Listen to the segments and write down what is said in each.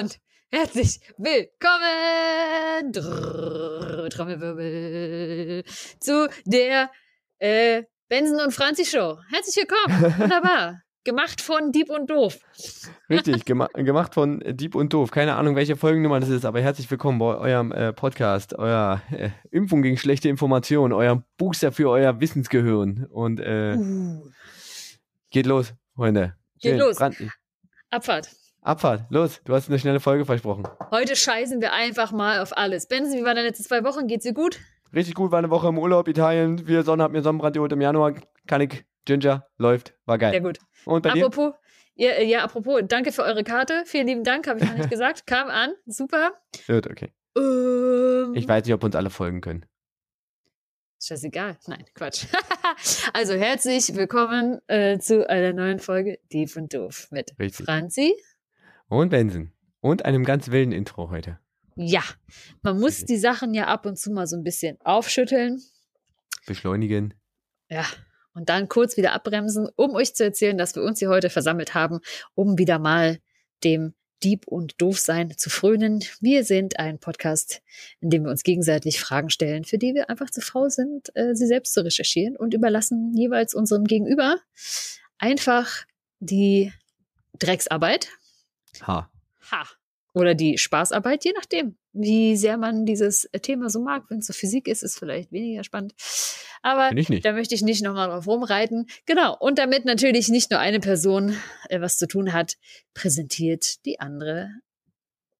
Und herzlich willkommen, Drrr, Trommelwirbel, zu der äh, Benson und Franzi Show. Herzlich willkommen, wunderbar. Gemacht von Dieb und Doof. Richtig, gema gemacht von Dieb und Doof. Keine Ahnung, welche Folgennummer das ist, aber herzlich willkommen bei eurem äh, Podcast, euer äh, Impfung gegen schlechte Informationen, euer Booster für euer Wissensgehirn. Und äh, Uh, geht los, Freunde. Geht Schön, los. Brand- Abfahrt. Abfahrt, los, du hast eine schnelle Folge versprochen. Heute scheißen wir einfach mal auf alles. Benson, wie waren deine letzten zwei Wochen? Geht's dir gut? Richtig gut, war eine Woche im Urlaub, Italien, wir Sonne, hab mir Sonnenbrand geholt im Januar, kann ich, Ginger, läuft, war geil. Sehr gut. Und bei dir? Apropos, ja, äh, ja, apropos, danke für eure Karte. Vielen lieben Dank, habe ich noch nicht gesagt. Kam an, super. Gut, okay. Ähm, Ich weiß nicht, ob uns alle folgen können. Scheißegal. Nein, Quatsch. also herzlich willkommen äh, zu einer neuen Folge Dief und Doof mit Richtig. Franzi. Und Benson. Und einem ganz wilden Intro heute. Ja, man muss die Sachen ja ab und zu mal so ein bisschen aufschütteln. Beschleunigen. Ja. Und dann kurz wieder abbremsen, um euch zu erzählen, dass wir uns hier heute versammelt haben, um wieder mal dem Dieb und Doofsein zu frönen. Wir sind ein Podcast, in dem wir uns gegenseitig Fragen stellen, für die wir einfach zu faul sind, äh, sie selbst zu recherchieren und überlassen jeweils unserem Gegenüber einfach die Drecksarbeit. Ha. Ha. Oder die Spaßarbeit, je nachdem, wie sehr man dieses Thema so mag. Wenn es so Physik ist, ist es vielleicht weniger spannend. Aber da möchte ich nicht nochmal drauf rumreiten. Genau. Und damit natürlich nicht nur eine Person äh, was zu tun hat, präsentiert die andere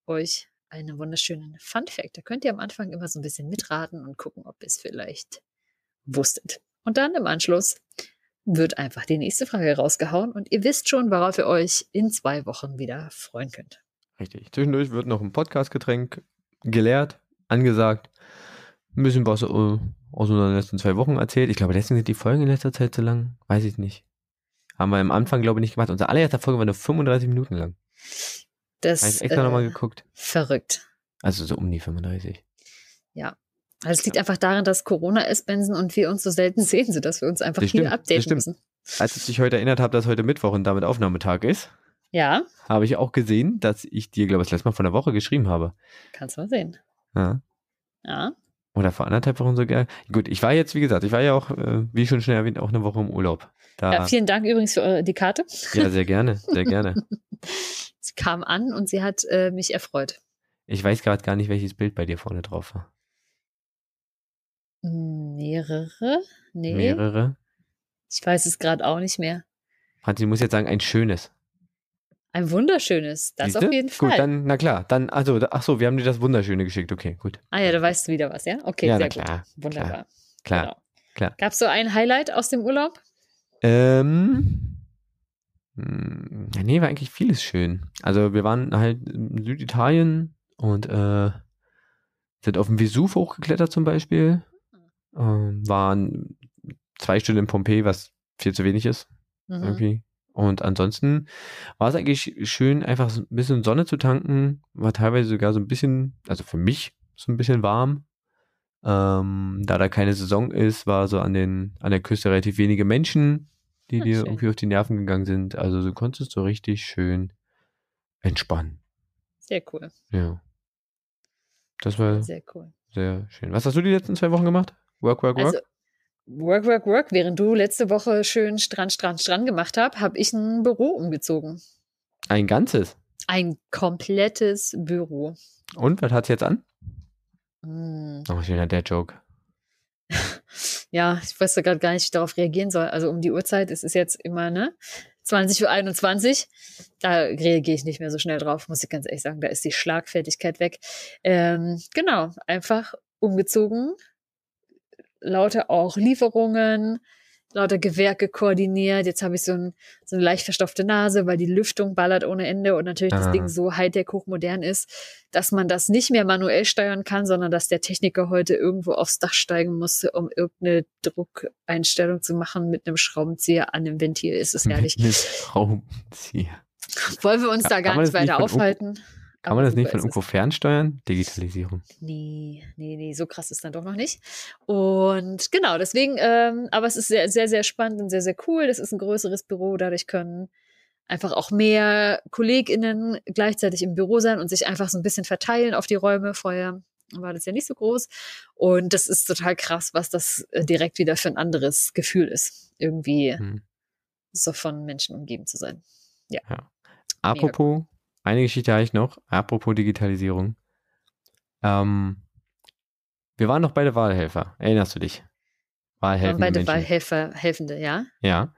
euch einen wunderschönen Fun Fact. Da könnt ihr am Anfang immer so ein bisschen mitraten und gucken, ob ihr es vielleicht wusstet. Und dann im Anschluss wird einfach die nächste Frage rausgehauen und ihr wisst schon, worauf ihr euch in zwei Wochen wieder freuen könnt. Richtig. Zwischendurch wird noch ein Podcastgetränk geleert, angesagt. Ein bisschen was äh, aus unseren letzten zwei Wochen erzählt. Ich glaube, deswegen sind die Folgen in letzter Zeit so lang. Weiß ich nicht. Haben wir am Anfang, glaube ich, nicht gemacht. Unsere allererste Folge war nur 35 Minuten lang. Das ich extra äh, nochmal geguckt. verrückt. Also so um die 35. Also es liegt einfach daran, dass Corona ist, Benson, und wir uns so selten sehen, sodass wir uns einfach Das hier stimmt, das updaten stimmt. müssen. Als ich dich heute erinnert habe, dass heute Mittwoch und damit Aufnahmetag ist, Ja, habe ich auch gesehen, dass ich dir, glaube ich, das letzte Mal von der Woche geschrieben habe. kannst mal sehen. Ja. Ja, Oder vor anderthalb Wochen sogar. Gut, ich war jetzt, wie gesagt, ich war ja auch, äh, wie schon schnell erwähnt, auch eine Woche im Urlaub. Da, ja vielen Dank übrigens für eure, die Karte. ja, sehr gerne, sehr gerne. Sie kam an und sie hat äh, mich erfreut. Ich weiß gerade gar nicht, welches Bild bei dir vorne drauf war. Mehrere? Nee, Mehrere. ich weiß es gerade auch nicht mehr. Franzi muss jetzt sagen, ein schönes. Ein wunderschönes, das Siehste? auf jeden Fall. Gut, dann, na klar, dann, also, da- ach so, wir haben dir das Wunderschöne geschickt, okay, gut. ah ja, du weißt wieder was, ja? Okay, Ja, sehr na klar, gut. Wunderbar. Klar, Genau. klar. Gab es so ein Highlight aus dem Urlaub? Ähm, mh, ja, nee, war eigentlich vieles schön. Also, wir waren halt in Süditalien und, äh, sind auf dem Vesuv hochgeklettert zum Beispiel. Ähm, waren zwei Stunden in Pompeji, was viel zu wenig ist. Mhm. irgendwie. Und ansonsten war es eigentlich schön, einfach ein bisschen Sonne zu tanken. War teilweise sogar so ein bisschen, also für mich so ein bisschen warm. Ähm, da da keine Saison ist, war so an den an der Küste relativ wenige Menschen, die Ach, dir schön. irgendwie auf die Nerven gegangen sind. Also du konntest so richtig schön entspannen. Sehr cool. Ja. Das war Sehr cool. sehr schön. Was hast du die letzten zwei Wochen gemacht? Work, work, work? Also, work, work, work. Während du letzte Woche schön Strand, Strand, Strand gemacht hast, habe ich ein Büro umgezogen. Ein ganzes. Ein komplettes Büro. Und was hat's jetzt an? Hm. Oh, wieder der Joke. Ja, ich weiß gerade gar nicht, wie ich darauf reagieren soll. Also um die Uhrzeit, es ist jetzt immer, ne? 20.21 Uhr. Da reagiere ich nicht mehr so schnell drauf, muss ich ganz ehrlich sagen. Da ist die Schlagfertigkeit weg. Ähm, genau, einfach umgezogen. Lauter auch Lieferungen, lauter Gewerke koordiniert. Jetzt habe ich so, ein, so eine leicht verstopfte Nase, weil die Lüftung ballert ohne Ende und natürlich das Ah. Ding so hightech hochmodern ist, dass man das nicht mehr manuell steuern kann, sondern dass der Techniker heute irgendwo aufs Dach steigen musste, um irgendeine Druckeinstellung zu machen mit einem Schraubenzieher an dem Ventil. Ist es herrlich. Mit Schraubenzieher. Wollen wir uns da gar nicht das weiter aufhalten? Kann man das nicht von irgendwo fernsteuern? Digitalisierung. Nee, nee, nee, so krass ist dann doch noch nicht. Und genau, deswegen, ähm, aber es ist sehr, sehr, sehr spannend und sehr, sehr cool. Das ist ein größeres Büro, dadurch können einfach auch mehr KollegInnen gleichzeitig im Büro sein und sich einfach so ein bisschen verteilen auf die Räume. Vorher war das ja nicht so groß. Und das ist total krass, was das äh, direkt wieder für ein anderes Gefühl ist. Irgendwie Hm. so von Menschen umgeben zu sein. Apropos, eine Geschichte habe ich noch, apropos Digitalisierung. Ähm, wir waren noch bei der Wahlhelfer, erinnerst du dich? Waren Wahlhelfer. beide Wahlhelfer, Helfende, ja? Ja.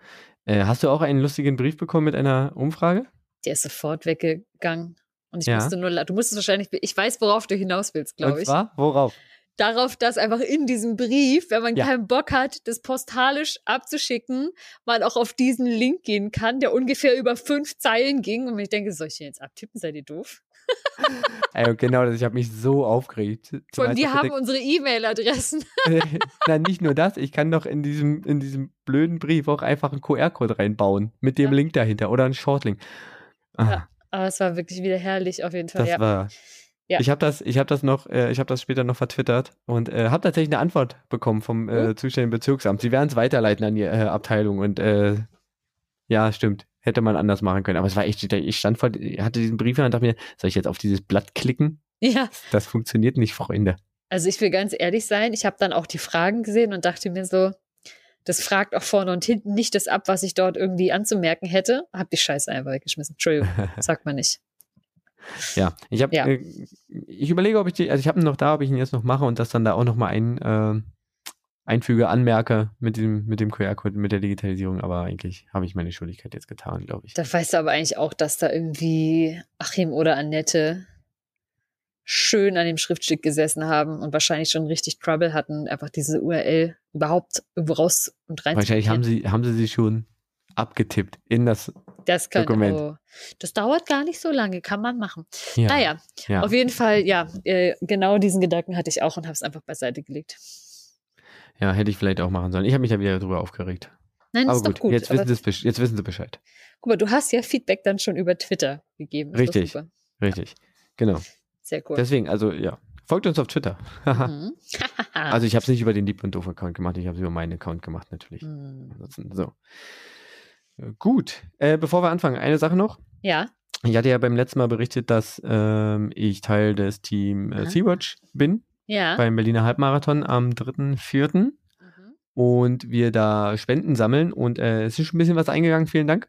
Äh, hast du auch einen lustigen Brief bekommen mit einer Umfrage? Der ist sofort weggegangen. Und ich Ja. musste nur, du musstest wahrscheinlich, ich weiß, worauf du hinaus willst, glaube Und ich. zwar, worauf? Darauf, dass einfach in diesem Brief, wenn man Ja. keinen Bock hat, das postalisch abzuschicken, man auch auf diesen Link gehen kann, der ungefähr über fünf Zeilen ging. Und ich denke, soll ich den jetzt abtippen? Seid ihr doof? Ey, genau das, ich habe mich so aufgeregt. Die doch, haben unsere E-Mail-Adressen. Nein, nicht nur das, ich kann doch in diesem, in diesem blöden Brief auch einfach einen QR-Code reinbauen mit dem Ja. Link dahinter oder einen Shortlink. Ah, Ja. Aber es war wirklich wieder herrlich, auf jeden Fall. das Ja. war. Ja. Ich habe das, ich habe das noch, äh, ich habe das später noch vertwittert und äh, habe tatsächlich eine Antwort bekommen vom äh, Oh. zuständigen Bezirksamt. Sie werden es weiterleiten an die äh, Abteilung und äh, ja, stimmt, hätte man anders machen können. Aber es war echt, ich stand vor, hatte diesen Brief und dachte mir, soll ich jetzt auf dieses Blatt klicken? ja, Das funktioniert nicht, Freunde. also ich will ganz ehrlich sein, ich habe dann auch die Fragen gesehen und dachte mir so, das fragt auch vorne und hinten nicht das ab, was ich dort irgendwie anzumerken hätte. Hab die Scheiße einfach weggeschmissen. Entschuldigung, sagt man nicht. Ja, ich habe, Ja. äh, ich überlege, ob ich die, also ich habe ihn noch da, ob ich ihn jetzt noch mache und das dann da auch noch mal ein, äh, einfüge, anmerke mit dem, mit dem QR-Code, mit der Digitalisierung, aber eigentlich habe ich meine Schuldigkeit jetzt getan, glaube ich. Da weißt du aber eigentlich auch, dass da irgendwie Achim oder Annette schön an dem Schriftstück gesessen haben und wahrscheinlich schon richtig Trouble hatten, einfach diese URL überhaupt irgendwo raus und rein Wahrscheinlich haben sie, haben sie sie schon abgetippt in das, das kann, Dokument. Oh, das dauert gar nicht so lange, kann man machen. ja, Naja, ja. auf jeden Fall, ja, äh, genau diesen Gedanken hatte ich auch und habe es einfach beiseite gelegt. ja, hätte ich vielleicht auch machen sollen. Ich habe mich ja wieder darüber aufgeregt. Nein, das Aber ist gut, doch gut. Jetzt, wissen besch- jetzt wissen sie Bescheid. guck mal, du hast ja Feedback dann schon über Twitter gegeben. Das Richtig. Super. Richtig. Genau. Sehr cool. Deswegen, also ja, folgt uns auf Twitter. Mhm. also ich habe es nicht über den Lieb und Doof Account gemacht, ich habe es über meinen Account gemacht natürlich. Mhm. Ansonsten, so. Gut, äh, bevor wir anfangen, eine Sache noch. Ja, Ich hatte ja beim letzten Mal berichtet, dass ähm, ich Teil des Team äh. Sea-Watch bin ja. beim Berliner Halbmarathon am 3.4. Mhm. und wir da Spenden sammeln und äh, es ist schon ein bisschen was eingegangen, vielen Dank.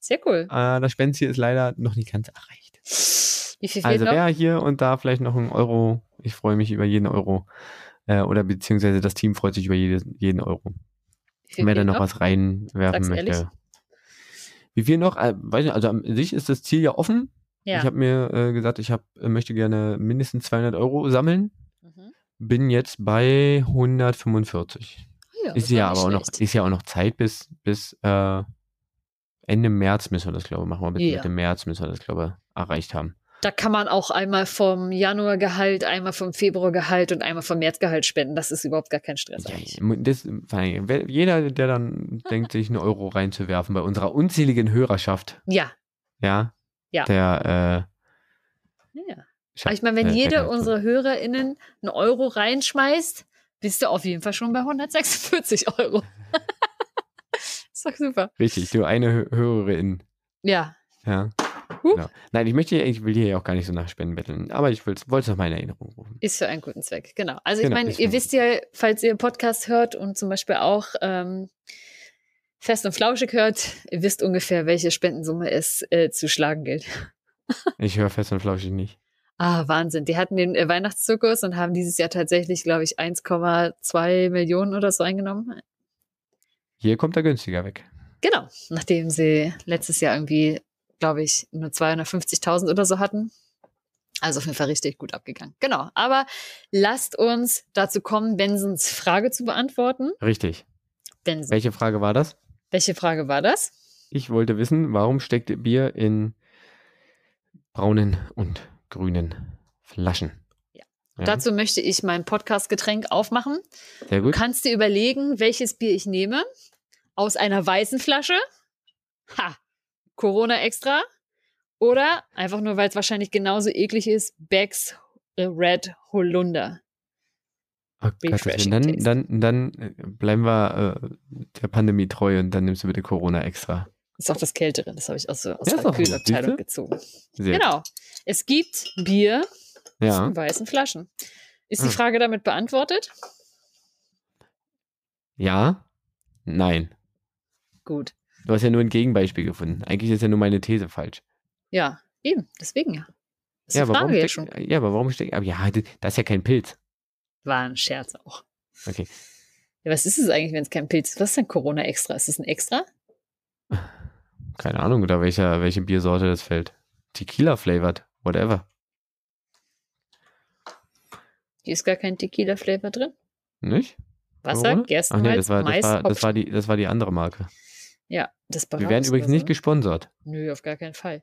Sehr cool. Äh, das Spendenziel ist leider noch nicht ganz erreicht. Wie viel Also noch? wer hier und da vielleicht noch einen Euro, ich freue mich über jeden Euro äh, oder beziehungsweise das Team freut sich über jede, jeden Euro. Wer da fehlt noch was reinwerfen Sag's möchte. ehrlich. Wie viel noch? Äh, weiß nicht, also an sich ist das Ziel ja offen. Ja. Ich habe mir äh, gesagt, ich hab, äh, möchte gerne mindestens 200 Euro sammeln. Mhm. Bin jetzt bei 145. Ja, das ist ja aber auch noch, ist ja auch noch Zeit bis, bis äh, Ende März müssen wir das, glaube ich, machen. Wir bis Ja. Mitte März müssen wir das, glaube ich, erreicht haben. Da kann man auch einmal vom Januargehalt, einmal vom Februargehalt und einmal vom Märzgehalt spenden. Das ist überhaupt gar kein Stress Ja, das, jeder, der dann denkt, sich einen Euro reinzuwerfen bei unserer unzähligen Hörerschaft, Ja, ja, Ja. der, äh, ja. schafft- ich meine, wenn äh, jede unserer HörerInnen einen Euro reinschmeißt, bist du auf jeden Fall schon bei 146 Euro. ist doch super. Richtig, du eine Hö- Hörerin. Ja. Ja. Huch. Genau. Nein, ich möchte, ich will hier ja auch gar nicht so nach Spenden betteln, aber ich wollte es noch mal in Erinnerung rufen. Ist für einen guten Zweck, genau. Also ich Genau, meine, ist ihr wisst ja, falls ihr Podcast hört und zum Beispiel auch ähm, Fest und Flauschig hört, ihr wisst ungefähr, welche Spendensumme es äh, zu schlagen gilt. Ich höre fest und flauschig nicht. Ah, Wahnsinn. Die hatten den äh, Weihnachtszirkus und haben dieses Jahr tatsächlich, glaube ich, 1,2 Millionen oder so eingenommen. Hier kommt er günstiger weg. Genau, nachdem sie letztes Jahr irgendwie, glaube ich, nur 250.000 oder so hatten. Also auf jeden Fall richtig gut abgegangen. Genau, aber lasst uns dazu kommen, Bensons Frage zu beantworten. Richtig. Benson, Welche Frage war das? welche Frage war das? Ich wollte wissen, warum steckt Bier in braunen und grünen Flaschen? Ja. Ja, Dazu möchte ich mein Podcast-Getränk aufmachen. sehr Du gut. kannst dir überlegen, welches Bier ich nehme. Aus einer weißen Flasche. Ha! Corona extra. Oder einfach nur, weil es wahrscheinlich genauso eklig ist, Becks Red Holunder. Oh Gott, dann, dann, dann äh, bleiben wir äh, der Pandemie treu und dann nimmst du bitte Corona extra. Ist auch das Kältere. Das habe ich aus, aus Ja, der Kühlabteilung gezogen. Sehr Genau. Es gibt Bier Ja. in weißen Flaschen. Ist die Ah. Frage damit beantwortet? Ja? Nein. Gut. Du hast ja nur ein Gegenbeispiel gefunden. Eigentlich ist ja nur meine These falsch. Ja, eben. Deswegen ja. Das ist ja, die aber Frage warum ja schon. ja, aber warum steckt. Aber ja, das ist ja kein Pilz. War ein Scherz auch. Okay. Ja, was ist es eigentlich, wenn es kein Pilz ist? Was ist denn Corona extra? Ist es ein extra? Keine Ahnung, oder welcher, welche Biersorte das fällt. Tequila flavored, whatever. Hier ist gar kein Tequila-Flavor drin. Nicht? Wasser, Corona? Ach nee, Gerstenmalz, das war, das, Mais, war, das, war die, das war die andere Marke. Ja, das Wir werden übrigens nicht gesponsert. Nö, auf gar keinen Fall.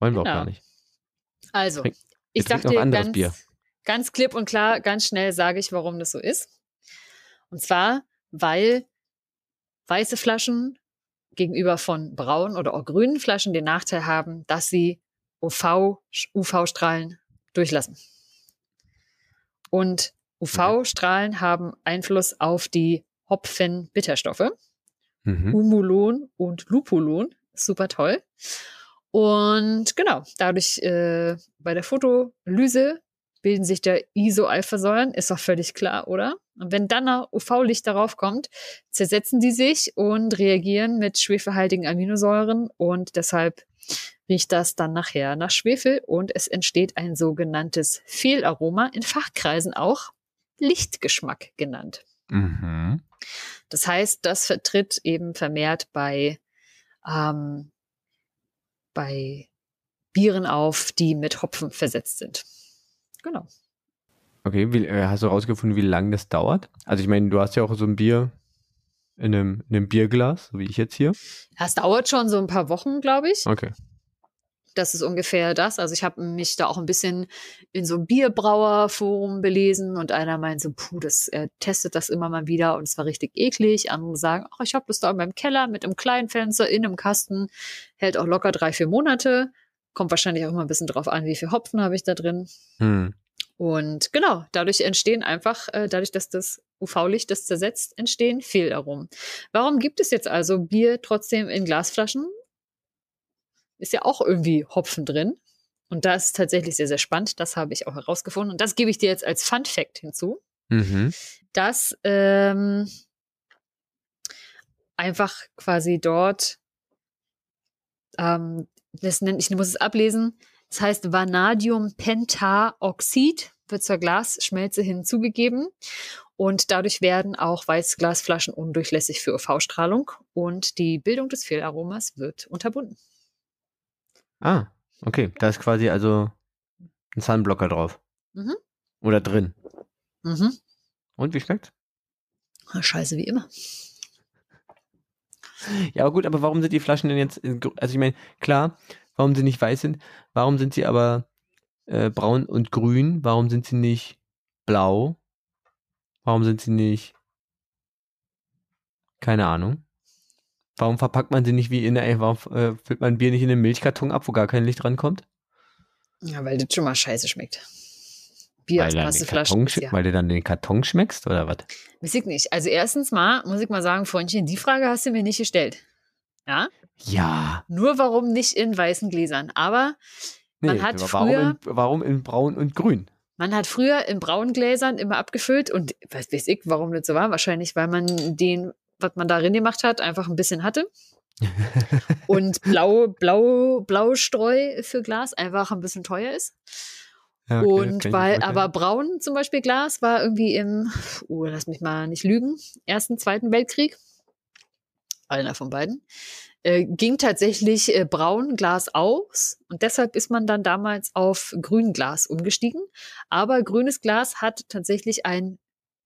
Wollen wir auch Genau. gar nicht. Also, Trink- ich anderes ganz, Bier. ganz klipp und klar, ganz schnell sage ich, warum das so ist. Und zwar, weil weiße Flaschen gegenüber von braunen oder auch grünen Flaschen den Nachteil haben, dass sie UV, UV-Strahlen durchlassen. Und UV-Strahlen haben Einfluss auf die Hopfen-Bitterstoffe. Mhm. Humulon und Lupulon. Super toll. Und genau, dadurch äh, bei der Fotolyse bilden sich da Isoalphasäuren, ist doch völlig klar, oder? Und wenn dann noch UV-Licht darauf kommt, zersetzen die sich und reagieren mit schwefelhaltigen Aminosäuren und deshalb riecht das dann nachher nach Schwefel und es entsteht ein sogenanntes Fehlaroma, in Fachkreisen auch Lichtgeschmack genannt. Mhm. Das heißt, das vertritt eben vermehrt bei, ähm, bei Bieren auf, die mit Hopfen versetzt sind. Genau. Okay, wie, äh, hast du rausgefunden, wie lange das dauert? Also ich meine, du hast ja auch so ein Bier in einem, in einem Bierglas, so wie ich jetzt hier. Das dauert schon so ein paar Wochen, glaube ich. Okay. Das ist ungefähr das. Also ich habe mich da auch ein bisschen in so einem Bierbrauerforum belesen und einer meint so, puh, das er testet das immer mal wieder und es war richtig eklig. Andere sagen, ach, ich habe das da in meinem Keller mit einem kleinen Fenster in einem Kasten, hält auch locker drei, vier Monate. Kommt wahrscheinlich auch immer ein bisschen drauf an, wie viel Hopfen habe ich da drin. Hm. Und genau, dadurch entstehen einfach, äh, dadurch, dass das UV-Licht das zersetzt, entstehen Fehlaromen. Warum gibt es jetzt also Bier trotzdem in Glasflaschen? Ist ja auch irgendwie Hopfen drin. Und das ist tatsächlich sehr, sehr spannend. Das habe ich auch herausgefunden. Und das gebe ich dir jetzt als Fun Fact hinzu, Mhm. dass ähm, einfach quasi dort, ähm, das nennt, ich muss es ablesen, das heißt Vanadiumpentaoxid wird zur Glasschmelze hinzugegeben und dadurch werden auch Weißglasflaschen undurchlässig für UV-Strahlung und die Bildung des Fehlaromas wird unterbunden. Ah, okay. Da ist quasi also ein Sunblocker drauf. Mhm. Oder drin. Mhm. Und wie schmeckt's? Ah, Scheiße, wie immer. Ja, aber gut, aber warum sind die Flaschen denn jetzt, in, also ich meine, klar, warum sie nicht weiß sind, warum sind sie aber äh, braun und grün, warum sind sie nicht blau, warum sind sie nicht, keine Ahnung, warum verpackt man sie nicht wie in der, warum äh, füllt man Bier nicht in einen Milchkarton ab, wo gar kein Licht rankommt? Ja, weil das schon mal scheiße schmeckt. Bier weil, aus den Plastikflaschen. Ja. weil du dann den Karton schmeckst oder was? Weiß ich nicht. Also erstens mal, muss ich mal sagen, Freundchen, die Frage hast du mir nicht gestellt. Ja? Ja. Nur warum nicht in weißen Gläsern? Aber Man hat aber warum, früher- in, warum in braun und grün? man hat früher in braunen Gläsern immer abgefüllt und was weiß ich, warum das so war. Wahrscheinlich, weil man den, was man darin gemacht hat, einfach ein bisschen hatte. und blau, blau, Blaustreu für Glas einfach ein bisschen teuer ist. Ja, okay, und weil, aber braun zum Beispiel Glas war irgendwie im, uh, lass mich mal nicht lügen, Ersten, Zweiten Weltkrieg, einer von beiden, äh, ging tatsächlich äh, braun Glas aus und deshalb ist man dann damals auf Grünglas umgestiegen. Aber grünes Glas hat tatsächlich einen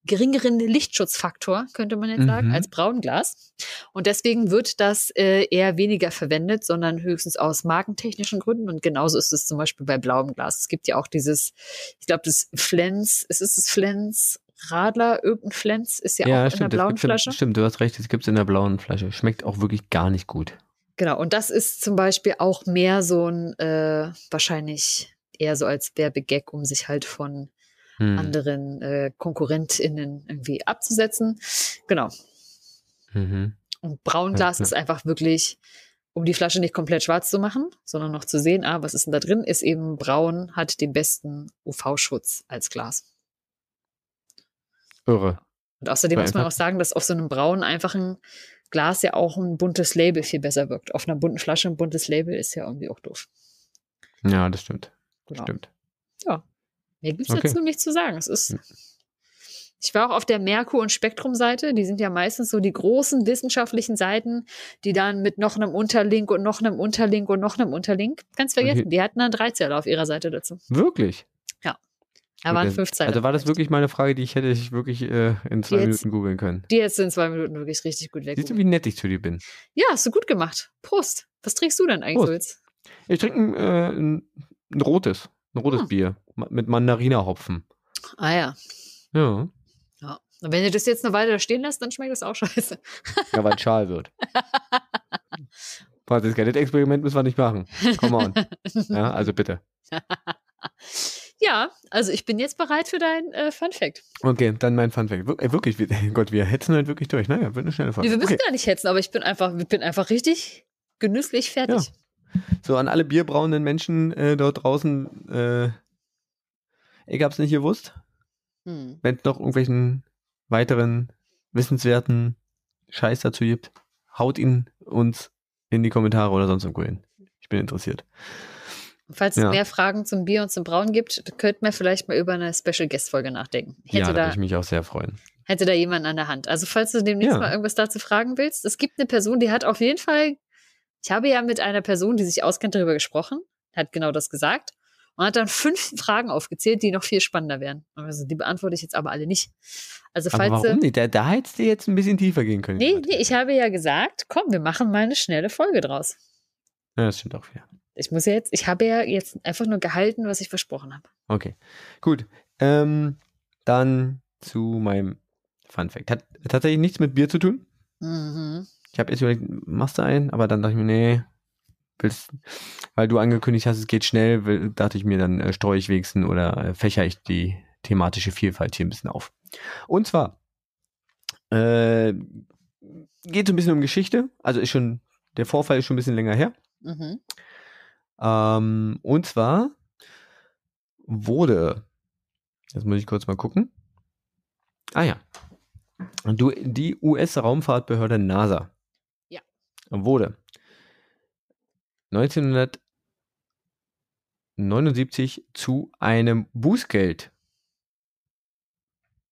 geringeren Lichtschutzfaktor, könnte man jetzt sagen, Mhm. als Braunglas. Und deswegen wird das äh, eher weniger verwendet, sondern höchstens aus markentechnischen Gründen. Und genauso ist es zum Beispiel bei blauem Glas. Es gibt ja auch dieses, ich glaube, das Flens, es ist das Flens Radler, irgendein Flens ist ja, auch in der stimmt, blauen Flasche. Stimmt, du hast recht, das gibt es in der blauen Flasche. Schmeckt auch wirklich gar nicht gut. Genau, und das ist zum Beispiel auch mehr so ein, äh, wahrscheinlich eher so als Werbegag, um sich halt von Hm. anderen äh, KonkurrentInnen irgendwie abzusetzen. Genau. Mhm. Und Braunglas Ja, ja. ist einfach wirklich, um die Flasche nicht komplett schwarz zu machen, sondern noch zu sehen, ah, was ist denn da drin, ist eben braun, hat den besten UV-Schutz als Glas. Irre. Und außerdem muss man auch sagen, dass auf so einem braunen, einfachen Glas ja auch ein buntes Label viel besser wirkt. Auf einer bunten Flasche ein buntes Label ist ja irgendwie auch doof. Ja, das stimmt. Genau. Stimmt. Mehr gibt's Okay. dazu nicht zu sagen. Es ist. Ich war auch auf der Merkur- und Spektrum-Seite. Die sind ja meistens so die großen wissenschaftlichen Seiten, die dann mit noch einem Unterlink und noch einem Unterlink und noch einem Unterlink. Ganz vergessen, Okay. die hatten einen Dreizeiler auf ihrer Seite dazu. Wirklich? Da waren fünf Zeilen. Also war das wirklich mal eine Frage, die ich hätte ich wirklich äh, in zwei Jetzt- Minuten googeln können. Die jetzt in zwei Minuten wirklich richtig gut weg. Siehst du, wie nett ich zu dir bin? Ja, hast du gut gemacht. Prost. Was trinkst du denn eigentlich Prost. so jetzt? Ich trinke ein, äh, ein, ein rotes, ein rotes Hm. Bier mit Mandarinahopfen. Ah ja. Ja, ja. Und wenn du das jetzt eine Weile da stehen lässt, dann schmeckt das auch scheiße. ja weil es schal wird. Warte, das Experiment müssen wir nicht machen. Come on. Ja, also bitte. Ja, also ich bin jetzt bereit für dein äh, Fun Fact. Okay, dann mein Funfact. Wir, äh, wirklich, wir, Gott, wir hetzen halt wirklich durch. Naja, wird eine schnelle Folge. Nee, wir müssen okay. gar nicht hetzen, aber ich bin einfach, ich bin einfach richtig genüsslich fertig. So, an alle bierbrauenden Menschen äh, dort draußen, äh, ich hab's nicht gewusst. Hm. Wenn es noch irgendwelchen weiteren wissenswerten Scheiß dazu gibt, haut ihn uns in die Kommentare oder sonst irgendwo hin. Ich bin interessiert. Falls Ja. es mehr Fragen zum Bier und zum Brauen gibt, könnten wir vielleicht mal über eine Special Guest Folge nachdenken. ja, Hätte, da würde ich mich auch sehr freuen. hätte da jemand an der Hand. Also falls du demnächst Ja. mal irgendwas dazu fragen willst, es gibt eine Person, die hat auf jeden Fall, ich habe ja mit einer Person, die sich auskennt, darüber gesprochen, hat genau das gesagt und hat dann fünf Fragen aufgezählt, die noch viel spannender wären. Also die beantworte ich jetzt aber alle nicht. Also Aber falls warum nicht? Da, da hättest du jetzt ein bisschen tiefer gehen können. Nee, nee, ich habe ja gesagt, komm, wir machen mal eine schnelle Folge draus. Ja, das stimmt auch wieder. Ich muss ja jetzt, ich habe ja jetzt einfach nur gehalten, was ich versprochen habe. Okay, gut. Ähm, dann zu meinem Fun Fact. Hat tatsächlich nichts mit Bier zu tun. Mhm. Ich habe jetzt überlegt, machst du einen? Aber dann dachte ich mir, nee, willst, weil du angekündigt hast, es geht schnell, will, dachte ich mir, dann äh, streue ich wenigstens oder äh, fächer ich die thematische Vielfalt hier ein bisschen auf. Und zwar äh, geht so ein bisschen um Geschichte. Also ist schon, der Vorfall ist schon ein bisschen länger her. Mhm. Ähm, und zwar wurde, jetzt muss ich kurz mal gucken. Ah ja. Du, die US-Raumfahrtbehörde NASA. Wurde 1979 zu einem Bußgeld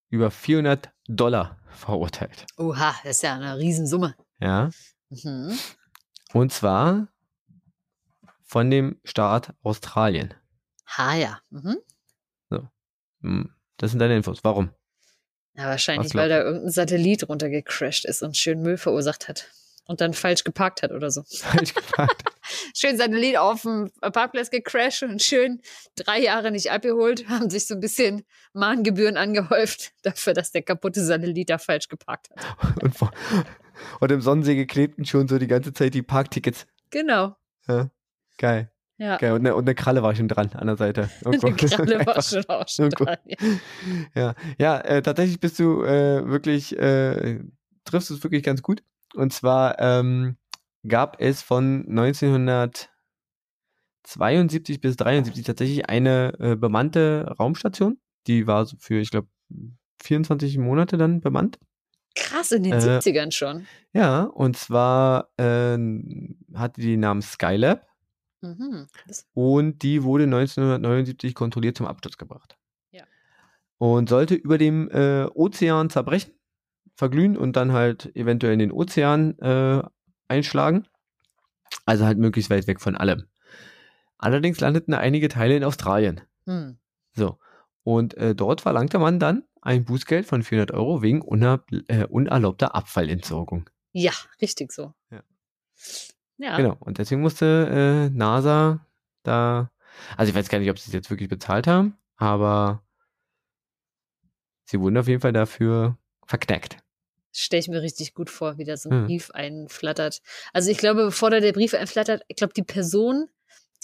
über 400 Dollar verurteilt. Oha, das ist ja eine Riesensumme. Ja. Mhm. Und zwar von dem Staat Australien. Ha ja. Mhm. Hm, Das sind deine Infos. Warum? Ja, wahrscheinlich, weil da irgendein Satellit runtergecrashed ist und schön Müll verursacht hat. Und dann falsch geparkt hat oder so. Falsch gefragt. Schön Satellit auf dem Parkplatz gecrashed und schön drei Jahre nicht abgeholt, haben sich so ein bisschen Mahngebühren angehäuft dafür, dass der kaputte Satellit da falsch geparkt hat. Und, vor, und im Sonnensee klebten schon so die ganze Zeit die Parktickets. Genau. Ja. Geil. Ja. Geil. Und eine, und eine Kralle war schon dran an der Seite. Die Kralle war schon auch schon irgendwo. dran. Ja. Ja, ja äh, tatsächlich bist du äh, wirklich, äh, triffst es wirklich ganz gut. Und zwar ähm, gab es von 1972 bis 73 tatsächlich eine äh, bemannte Raumstation. Die war für, ich glaube, 24 Monate dann bemannt. Krass, in den Äh, 70ern schon. Ja, und zwar äh, hatte die den Namen Skylab Mhm. Und die wurde 1979 kontrolliert zum Absturz gebracht. Ja. Und sollte über dem äh, Ozean zerbrechen, verglühen und dann halt eventuell in den Ozean äh, einschlagen. Also halt möglichst weit weg von allem. Allerdings landeten einige Teile in Australien. hm. So. Und äh, dort verlangte man dann ein Bußgeld von 400 Euro wegen äh, unerlaubter Abfallentsorgung. Ja, richtig so. Ja. Ja. Genau. Und deswegen musste äh, NASA da, also ich weiß gar nicht, ob sie es jetzt wirklich bezahlt haben, aber sie wurden auf jeden Fall dafür verknackt. Stelle ich mir richtig gut vor, wie da so ein Mhm. Brief einflattert. Also ich glaube, bevor da der Brief einflattert, ich glaube, die Person,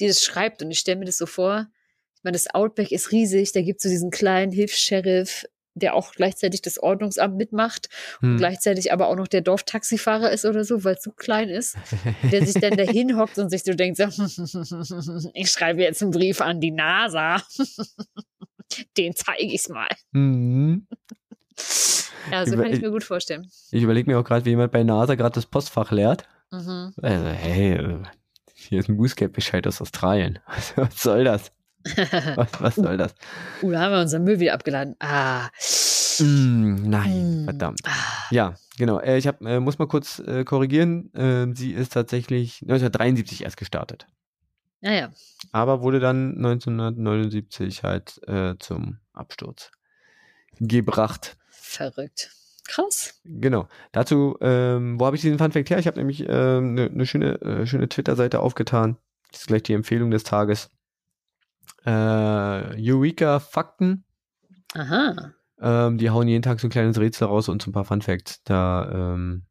die das schreibt, und ich stelle mir das so vor, ich meine, das Outback ist riesig, da gibt es so diesen kleinen Hilfs-Sheriff der auch gleichzeitig das Ordnungsamt mitmacht und Hm. gleichzeitig aber auch noch der Dorftaxifahrer ist oder so, weil es so klein ist, der sich dann dahin hockt und sich so denkt, so, ich schreibe jetzt einen Brief an die NASA. Den zeige ich's mal. Mhm. Ja, so Über- kann ich mir gut vorstellen. Ich überlege mir auch gerade, wie jemand bei NASA gerade das Postfach leert. Mhm. Also, hey, äh, hier ist ein Bußgeldbescheid aus Australien. Was soll das? Was, was soll das? uh, da haben wir unseren Müll wieder abgeladen. Ah. Mm, nein, Mm. verdammt. Ah. Ja, genau. Äh, ich hab, äh, muss mal kurz korrigieren. Äh, sie ist tatsächlich 1973 erst gestartet. Naja, Aber wurde dann 1979 halt äh, zum Absturz gebracht. Verrückt. Krass. Genau. Dazu, ähm, wo habe ich diesen Funfact her? Ich habe nämlich eine ähm, ne, ne schöne, äh, schöne Twitter-Seite aufgetan. Das ist gleich die Empfehlung des Tages. Äh, Eureka Fakten. Aha. Ähm, die hauen jeden Tag so ein kleines Rätsel raus und so ein paar Funfacts. Da ähm,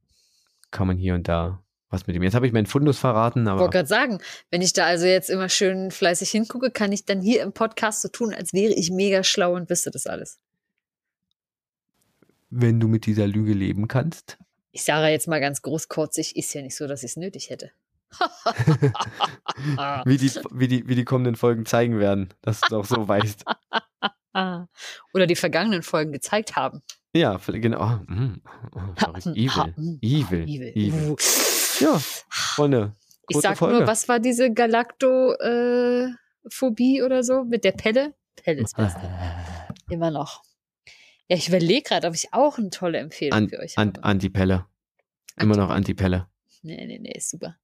kann man hier und da was mit dem. Jetzt habe ich meinen Fundus verraten, Ich aber wollte gerade sagen, wenn ich da also jetzt immer schön fleißig hingucke, kann ich dann hier im Podcast so tun, als wäre ich mega schlau und wüsste das alles. Wenn du mit dieser Lüge leben kannst. Ich sage jetzt mal ganz großkotzig, ist ja nicht so, dass ich es nötig hätte. Wie, die, wie, die, wie die kommenden Folgen zeigen werden, dass du auch so weißt. Oder die vergangenen Folgen gezeigt haben. Ja, genau. Oh, oh, evil. Evil. Evil. Evil. Uh. Ja, Freunde. Ich sag Folge. nur, was war diese Galaktophobie oder so mit der Pelle? Pelle ist besser. Immer noch. Ja, ich überlege gerade, ob ich auch eine tolle Empfehlung An, für euch an, habe. Antipelle. Immer noch Antipelle. Nee, nee, nee, ist super.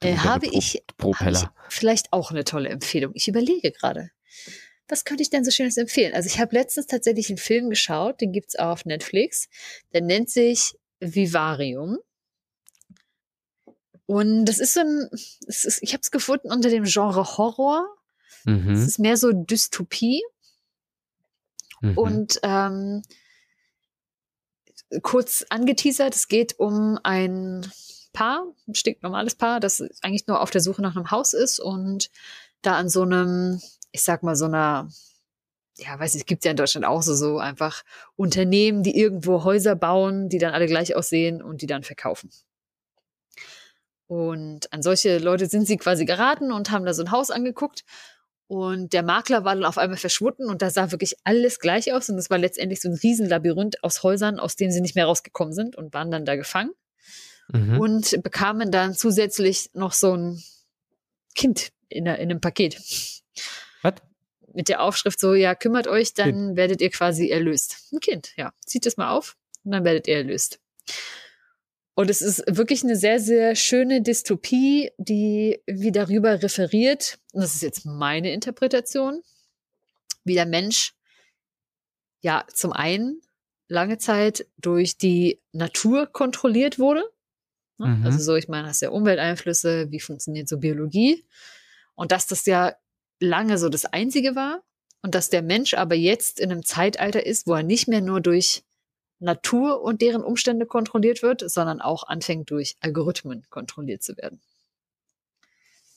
Äh, habe eine ich, habe ich vielleicht auch eine tolle Empfehlung. Ich überlege gerade. Was könnte ich denn so Schönes empfehlen? Also ich habe letztens tatsächlich einen Film geschaut, den gibt's auch auf Netflix. Der nennt sich Vivarium. Und das ist so ein, es ist, ich habe es gefunden unter dem Genre Horror. Es Mhm. ist mehr so Dystopie. Mhm. Und ähm, kurz angeteasert, es geht um ein Paar, ein stinknormales Paar, das eigentlich nur auf der Suche nach einem Haus ist und da an so einem, ich sag mal, so einer, ja, weiß ich, gibt's ja in Deutschland auch so, so einfach Unternehmen, die irgendwo Häuser bauen, die dann alle gleich aussehen und die dann verkaufen. Und an solche Leute sind sie quasi geraten und haben da so ein Haus angeguckt. Und der Makler war dann auf einmal verschwunden und da sah wirklich alles gleich aus. Und es war letztendlich so ein Riesenlabyrinth aus Häusern, aus denen sie nicht mehr rausgekommen sind und waren dann da gefangen. Mhm. Und bekamen dann zusätzlich noch so ein Kind in, in einem Paket. Was? Mit der Aufschrift so, ja, kümmert euch, dann werdet ihr quasi erlöst. Ein Kind, ja. Zieht es mal auf und dann werdet ihr erlöst. Und es ist wirklich eine sehr, sehr schöne Dystopie, die wie darüber referiert, und das ist jetzt meine Interpretation, wie der Mensch ja zum einen lange Zeit durch die Natur kontrolliert wurde. Ne? Mhm. Also so, ich meine, hast ja Umwelteinflüsse, wie funktioniert so Biologie? Und dass das ja lange so das Einzige war und dass der Mensch aber jetzt in einem Zeitalter ist, wo er nicht mehr nur durch Natur und deren Umstände kontrolliert wird, sondern auch anfängt durch Algorithmen kontrolliert zu werden.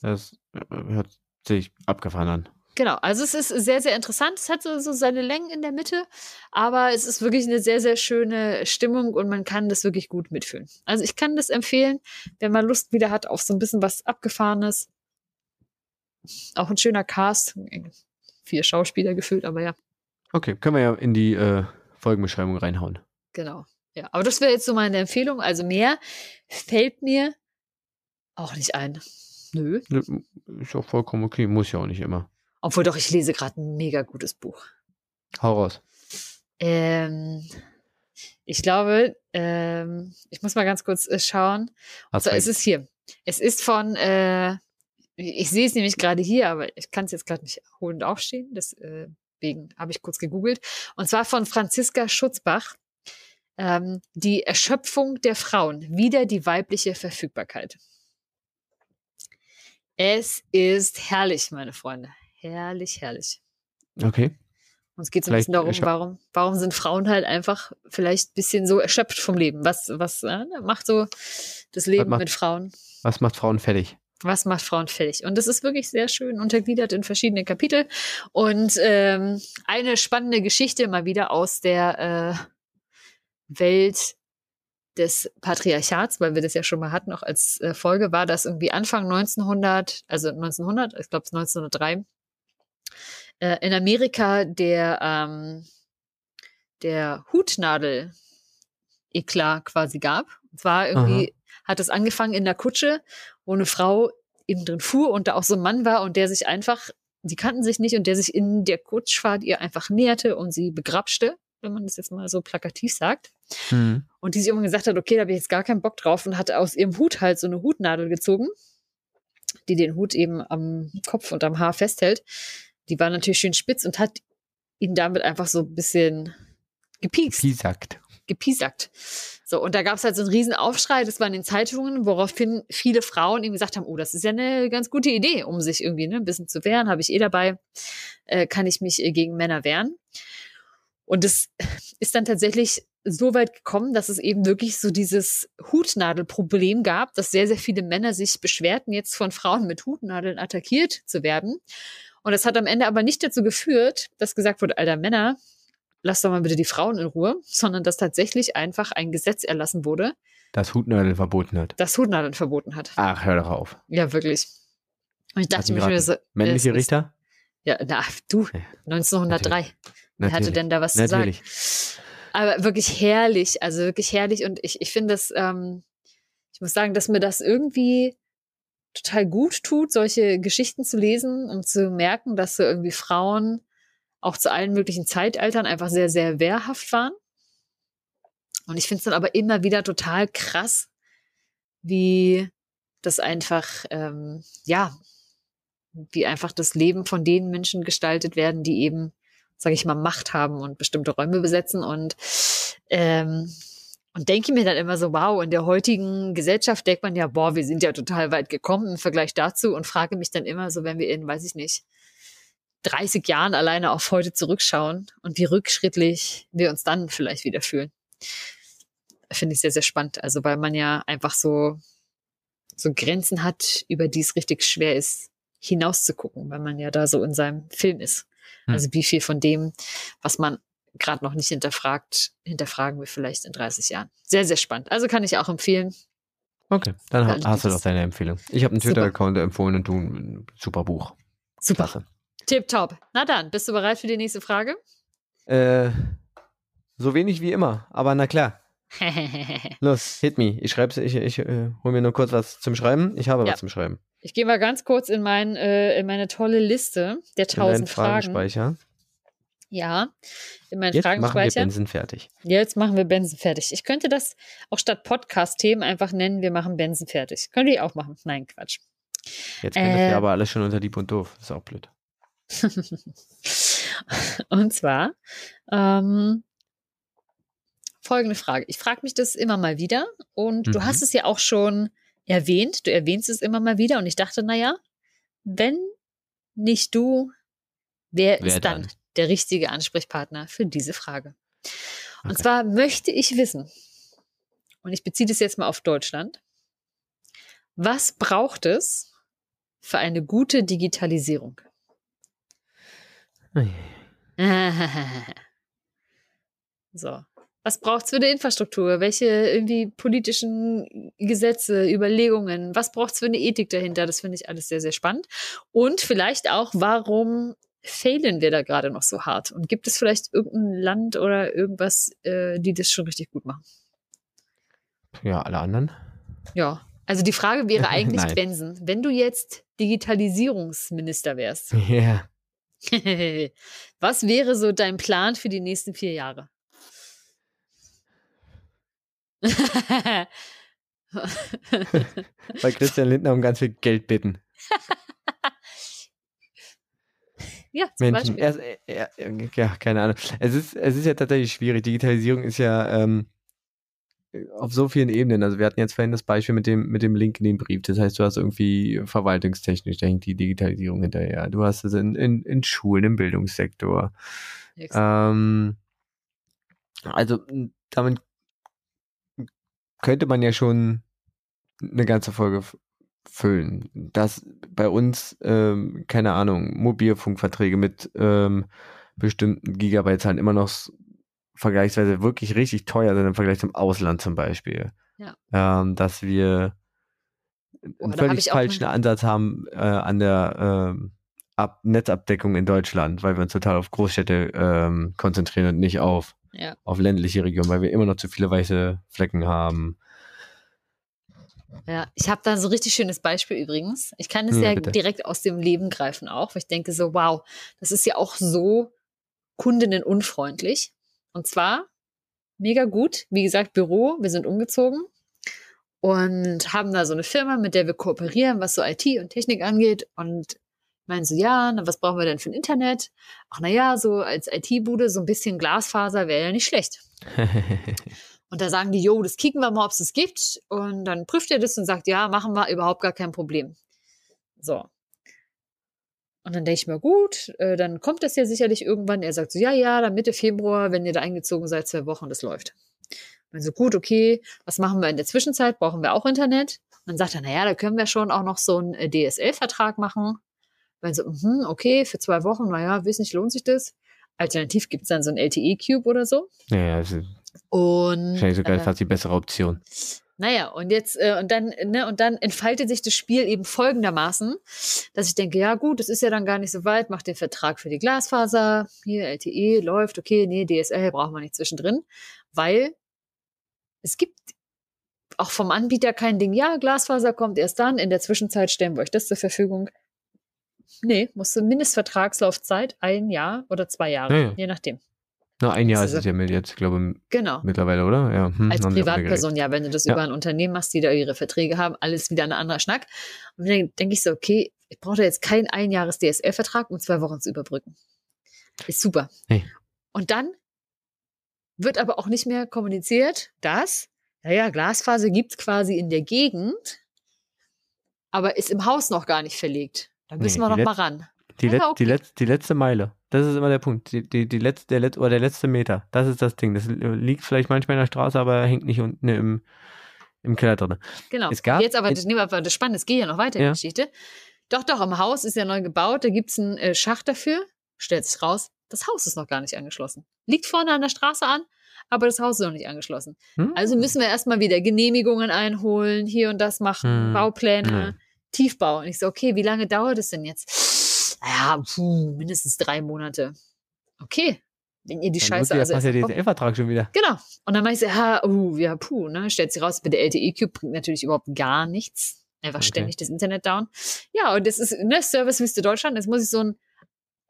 Das äh, hört sich abgefahren an. Genau, also es ist sehr, sehr interessant. Es hat so, so seine Längen in der Mitte, aber es ist wirklich eine sehr, sehr schöne Stimmung und man kann das wirklich gut mitfühlen. Also ich kann das empfehlen, wenn man Lust wieder hat auf so ein bisschen was Abgefahrenes. Auch ein schöner Cast. Vier Schauspieler gefüllt, aber ja, Okay, können wir ja in die äh, Folgenbeschreibung reinhauen. Genau. Ja, aber das wäre jetzt so meine Empfehlung. Also mehr fällt mir auch nicht ein. Nö. Ist auch vollkommen okay, muss ja auch nicht immer. Obwohl doch, ich lese gerade ein mega gutes Buch. Hau raus. Ähm, ich glaube, ähm, ich muss mal ganz kurz äh, schauen. Hast So, recht. es ist hier. Es ist von, äh, ich sehe es nämlich gerade hier, aber ich kann es jetzt gerade nicht holen und aufstehen. Deswegen habe ich kurz gegoogelt. Und zwar von Franziska Schutzbach. Ähm, die Erschöpfung der Frauen. Wieder die weibliche Verfügbarkeit. Es ist herrlich, meine Freunde. Herrlich, herrlich. okay. Uns geht es ein bisschen darum, warum, warum sind Frauen halt einfach vielleicht ein bisschen so erschöpft vom Leben? Was, was äh, macht so das Leben macht- mit Frauen? Was macht Frauen fertig? Was macht Frauen fertig? Und das ist wirklich sehr schön untergliedert in verschiedene Kapitel. Und ähm, eine spannende Geschichte mal wieder aus der äh, Welt des Patriarchats, weil wir das ja schon mal hatten, auch als äh, Folge, war das irgendwie Anfang 1900, also 1900, ich glaube 1903, äh, in Amerika der, ähm, der Hutnadel Eklat quasi gab. Und zwar irgendwie Aha. hat es angefangen in der Kutsche, wo eine Frau eben drin fuhr und da auch so ein Mann war und der sich einfach, sie kannten sich nicht und der sich in der Kutschfahrt ihr einfach näherte und sie begrapschte, wenn man das jetzt mal so plakativ sagt. Mhm. Und die sich irgendwann gesagt hat, okay, da habe ich jetzt gar keinen Bock drauf und hat aus ihrem Hut halt so eine Hutnadel gezogen, die den Hut eben am Kopf und am Haar festhält. Die war natürlich schön spitz und hat ihn damit einfach so ein bisschen gepiekst. Gepiesackt. Gepiesackt. So, und da gab es halt so einen riesen Aufschrei, das war in den Zeitungen, woraufhin viele Frauen eben gesagt haben, oh, das ist ja eine ganz gute Idee, um sich irgendwie ne, ein bisschen zu wehren, habe ich eh dabei, äh, kann ich mich äh, gegen Männer wehren. Und es ist dann tatsächlich so weit gekommen, dass es eben wirklich so dieses Hutnadelproblem gab, dass sehr, sehr viele Männer sich beschwerten, jetzt von Frauen mit Hutnadeln attackiert zu werden. Und das hat am Ende aber nicht dazu geführt, dass gesagt wurde, alter Männer, lasst doch mal bitte die Frauen in Ruhe, sondern dass tatsächlich einfach ein Gesetz erlassen wurde. Das Hutnadeln verboten hat. Das Hutnadeln verboten hat. Ach, hör doch auf. Ja, wirklich. Und ich dachte mir so. Männliche Richter? Ja, na, du, 1903. Natürlich. Wer hatte denn da was Natürlich. zu sagen? Aber wirklich herrlich, also wirklich herrlich. Und ich, ich finde das, ähm, ich muss sagen, dass mir das irgendwie total gut tut, solche Geschichten zu lesen und zu merken, dass so irgendwie Frauen auch zu allen möglichen Zeitaltern einfach sehr, sehr wehrhaft waren. Und ich finde es dann aber immer wieder total krass, wie das einfach, ähm, ja, wie einfach das Leben von den Menschen gestaltet werden, die eben, sage ich mal, Macht haben und bestimmte Räume besetzen und ähm, und denke mir dann immer so, wow, in der heutigen Gesellschaft denkt man ja, boah, wir sind ja total weit gekommen im Vergleich dazu und frage mich dann immer so, wenn wir in, weiß ich nicht, 30 Jahren alleine auf heute zurückschauen und wie rückschrittlich wir uns dann vielleicht wieder fühlen. Finde ich sehr, sehr spannend. Also, weil man ja einfach so, so Grenzen hat, über die es richtig schwer ist, hinauszugucken, weil man ja da so in seinem Film ist. Hm. Also, wie viel von dem, was man gerade noch nicht hinterfragt, hinterfragen wir vielleicht in 30 Jahren. Sehr, sehr spannend. Also kann ich auch empfehlen. Okay, dann hast, hast du doch deine Empfehlung. Ich habe einen Twitter-Account empfohlen und du ein super Buch. Super. Klasse. Tipptopp. Na dann, bist du bereit für die nächste Frage? Äh, so wenig wie immer, aber na klar. Los, hit me. Ich schreibe ich, ich äh, hole mir nur kurz was zum Schreiben. Ich habe ja. was zum Schreiben. Ich gehe mal ganz kurz in, mein, äh, in meine tolle Liste der tausend Fragen. Fragenspeicher. Ja, in meinen Jetzt Fragespeicher. machen wir Benson fertig. Jetzt machen wir Benson fertig. Ich könnte das auch statt Podcast-Themen einfach nennen, wir machen Benson fertig. Könnte ich auch machen. Nein, Quatsch. Jetzt äh, das ja aber alles schon unter Dieb und Doof. ist auch blöd. und zwar ähm, folgende Frage. Ich frage mich das immer mal wieder und mhm. du hast es ja auch schon erwähnt. Du erwähnst es immer mal wieder und ich dachte, naja, wenn nicht du, wer, wer ist dann, dann der richtige Ansprechpartner für diese Frage? Und okay. zwar möchte ich wissen, und ich beziehe das jetzt mal auf Deutschland, was braucht es für eine gute Digitalisierung? so. Was braucht es für eine Infrastruktur? Welche irgendwie politischen Gesetze, Überlegungen? Was braucht es für eine Ethik dahinter? Das finde ich alles sehr, sehr spannend. Und vielleicht auch, warum fehlen wir da gerade noch so hart? Und gibt es vielleicht irgendein Land oder irgendwas, äh, die das schon richtig gut machen? Ja, alle anderen. Ja. Also die Frage wäre eigentlich, Benson, wenn du jetzt Digitalisierungsminister wärst. Ja. Was wäre so dein Plan für die nächsten vier Jahre? Bei Christian Lindner um ganz viel Geld bitten. ja, zum Menschen, Beispiel. Er, er, ja, keine Ahnung. Es ist, es ist ja tatsächlich schwierig. Digitalisierung ist ja ähm, auf so vielen Ebenen. Also wir hatten jetzt vorhin das Beispiel mit dem, mit dem Link in den Brief. Das heißt, du hast irgendwie verwaltungstechnisch, da hängt die Digitalisierung hinterher. Du hast es in, in, in Schulen, im Bildungssektor. Ähm, also damit könnte man ja schon eine ganze Folge füllen. Dass bei uns, ähm, keine Ahnung, Mobilfunkverträge mit ähm, bestimmten Gigabyte-Zahlen immer noch vergleichsweise wirklich richtig teuer sind im Vergleich zum Ausland zum Beispiel. Ja. Ähm, dass wir Oh, einen hab völlig auch falschen Ansatz haben äh, an der ähm, Ab Netzabdeckung in Deutschland, weil wir uns total auf Großstädte ähm, konzentrieren und nicht auf, Ja. auf ländliche Regionen, weil wir immer noch zu viele weiße Flecken haben. Ja, ich habe da so ein richtig schönes Beispiel übrigens. Ich kann es Ja, ja, bitte. direkt aus dem Leben greifen auch, weil ich denke so, wow, das ist ja auch so kundinnenunfreundlich. Und zwar mega gut. Wie gesagt, Büro, wir sind umgezogen und haben da so eine Firma, mit der wir kooperieren, was so IT und Technik angeht. Und meinen so, ja, na, was brauchen wir denn für ein Internet? Ach, na ja, so als IT-Bude so ein bisschen Glasfaser wäre ja nicht schlecht. Und da sagen die, jo, das kicken wir mal, ob es das gibt. Und dann prüft er das und sagt, ja, machen wir, überhaupt gar kein Problem. So. Und dann denke ich mir, gut, äh, dann kommt das ja sicherlich irgendwann. Er sagt so, ja, ja, dann Mitte Februar, wenn ihr da eingezogen seid, zwei Wochen, das läuft. Und so, gut, okay, was machen wir in der Zwischenzeit? Brauchen wir auch Internet? Und dann sagt er, naja, da können wir schon auch noch so einen äh, DSL-Vertrag machen. Weil so, mhm, okay, für zwei Wochen, naja, weiß nicht, lohnt sich das? Alternativ gibt's dann so ein LTE-Cube oder so. ja, ist Und wahrscheinlich sogar äh, fast die bessere Option. naja, und jetzt, äh, und dann, ne, und dann entfaltet sich das Spiel eben folgendermaßen, dass ich denke, ja gut, das ist ja dann gar nicht so weit, macht den Vertrag für die Glasfaser, hier LTE läuft, okay, nee, DSL brauchen wir nicht zwischendrin, weil es gibt auch vom Anbieter kein Ding, ja, Glasfaser kommt erst dann, in der Zwischenzeit stellen wir euch das zur Verfügung. Nee, musst du Mindestvertragslaufzeit ein Jahr oder zwei Jahre, Ja, ja. je nachdem. Na, ein Jahr das ist ist es ja mit jetzt, glaube Genau. ich, mittlerweile, oder? Ja, hm, als Privatperson, ja, wenn du das Ja. über ein Unternehmen machst, die da ihre Verträge haben, alles wieder ein anderer Schnack. Und dann denke ich so, okay, ich brauche da jetzt keinen Einjahres DSL-Vertrag, um zwei Wochen zu überbrücken. Ist super. Nee. Und dann wird aber auch nicht mehr kommuniziert, dass, naja, Glasfaser gibt's quasi in der Gegend, aber ist im Haus noch gar nicht verlegt. Da müssen Nee, wir noch mal Let- ran. Die, Let okay. die, Letz die letzte Meile. Das ist immer der Punkt. Die, die, die letzte, der, Let oder der letzte Meter. Das ist das Ding. Das liegt vielleicht manchmal in der Straße, aber hängt nicht unten im, im Keller drin. Genau. Es gab- Jetzt aber, das, nehmen wir das Spannende, es geht ja noch weiter in Ja. der Geschichte. Doch, doch, im Haus ist ja neu gebaut, da gibt's einen äh, Schacht dafür, stellt sich raus, das Haus ist noch gar nicht angeschlossen. Liegt vorne an der Straße an, aber das Haus ist noch nicht angeschlossen. Hm? Also müssen wir erstmal wieder Genehmigungen einholen, hier und das machen, Hm. Baupläne, Hm. Tiefbau. Und ich so, okay, wie lange dauert es denn jetzt? Naja, puh, mindestens drei Monate. Okay, wenn ihr die Dann Scheiße ja also passt ja der DSL-Vertrag schon wieder. Genau. Und dann meinte ich so, ja, uh, ja, puh, ne? Stellt sich raus, bei der LTE-Cube bringt natürlich überhaupt gar nichts. Einfach Okay. ständig das Internet down. Ja, und das ist, ne, Servicewüste Deutschland. Jetzt muss ich so ein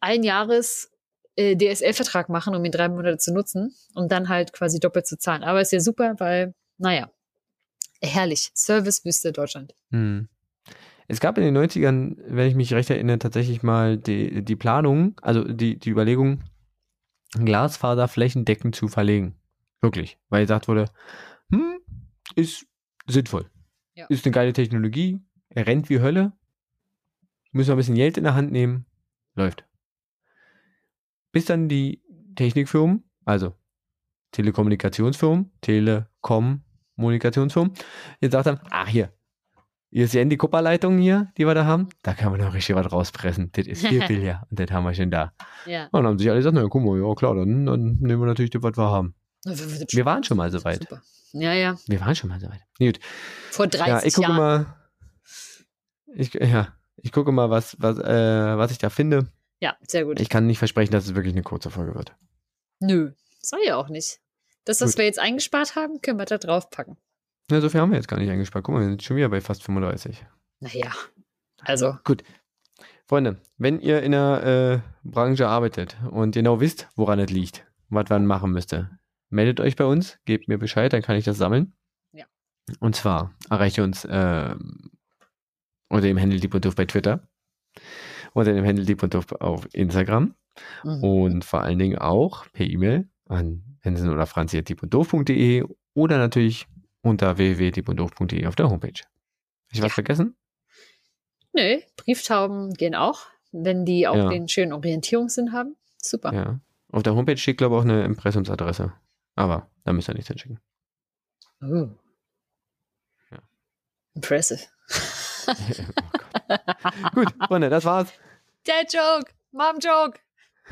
Einjahres äh, DSL-Vertrag machen, um ihn drei Monate zu nutzen, um dann halt quasi doppelt zu zahlen. Aber ist ja super, weil, naja, herrlich. Servicewüste Deutschland. Hm. Es gab in den 90ern, wenn ich mich recht erinnere, tatsächlich mal die, die Planung, also die, die Überlegung, Glasfaser flächendeckend zu verlegen. Wirklich. Weil gesagt wurde, hm, ist sinnvoll. Ja. Ist eine geile Technologie, er rennt wie Hölle, müssen wir ein bisschen Geld in der Hand nehmen, läuft. Bis dann die Technikfirmen, also Telekommunikationsfirmen, Telekom-Kommunikationsfirmen, jetzt sagt haben, ach hier, ihr seht die Kupferleitung hier, die wir da haben, da kann man noch richtig was rauspressen. Das ist viel billiger und das haben wir schon da. Ja. Und dann haben sich alle gesagt, na guck mal, ja klar, dann, dann nehmen wir natürlich das, was wir haben. Wir waren schon mal so weit. Super. Ja, ja. Wir waren schon mal so weit. Gut. Vor 30 Ja, ich gucke Jahren. mal, ich, ja, ich gucke mal, was, was, äh, was ich da finde. Ja, sehr gut. Ich kann nicht versprechen, dass es wirklich eine kurze Folge wird. Nö, soll ja auch nicht. Das, was Gut. wir jetzt eingespart haben, können wir da draufpacken. Ja, so viel haben wir jetzt gar nicht eingespart. Guck mal, wir sind schon wieder bei fast 35. Naja, also, Freunde, wenn ihr in der äh, Branche arbeitet und genau wisst, woran es liegt, was man machen müsste, meldet euch bei uns, gebt mir Bescheid, dann kann ich das sammeln. Ja. Und zwar erreicht ihr uns äh, unter dem Handle Deep und Doof bei Twitter, unter dem Handle Deep und Doof auf Instagram mhm. und vor allen Dingen auch per E-Mail an Hensen oder Franzi at diepunddoof.de oder natürlich unter www.diepunddoof.de auf der Homepage. Hab ich was Ja. vergessen? nö, Brieftauben gehen auch, wenn die auch Ja. den schönen Orientierungssinn haben. Super. Ja. Auf der Homepage steht, glaube ich, auch eine Impressumsadresse. Aber da müsst ihr nichts hinschicken. Oh. Ja. Impressive. oh. Gut, Freunde, das war's. Dad Joke, Mom Joke,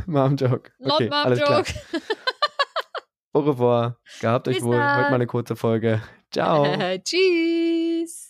Mom Joke. Not Okay, Mom alles klar. Joke. Au revoir. Gehabt euch Bis wohl. Heute dann. mal eine kurze Folge. Ciao. Tschüss.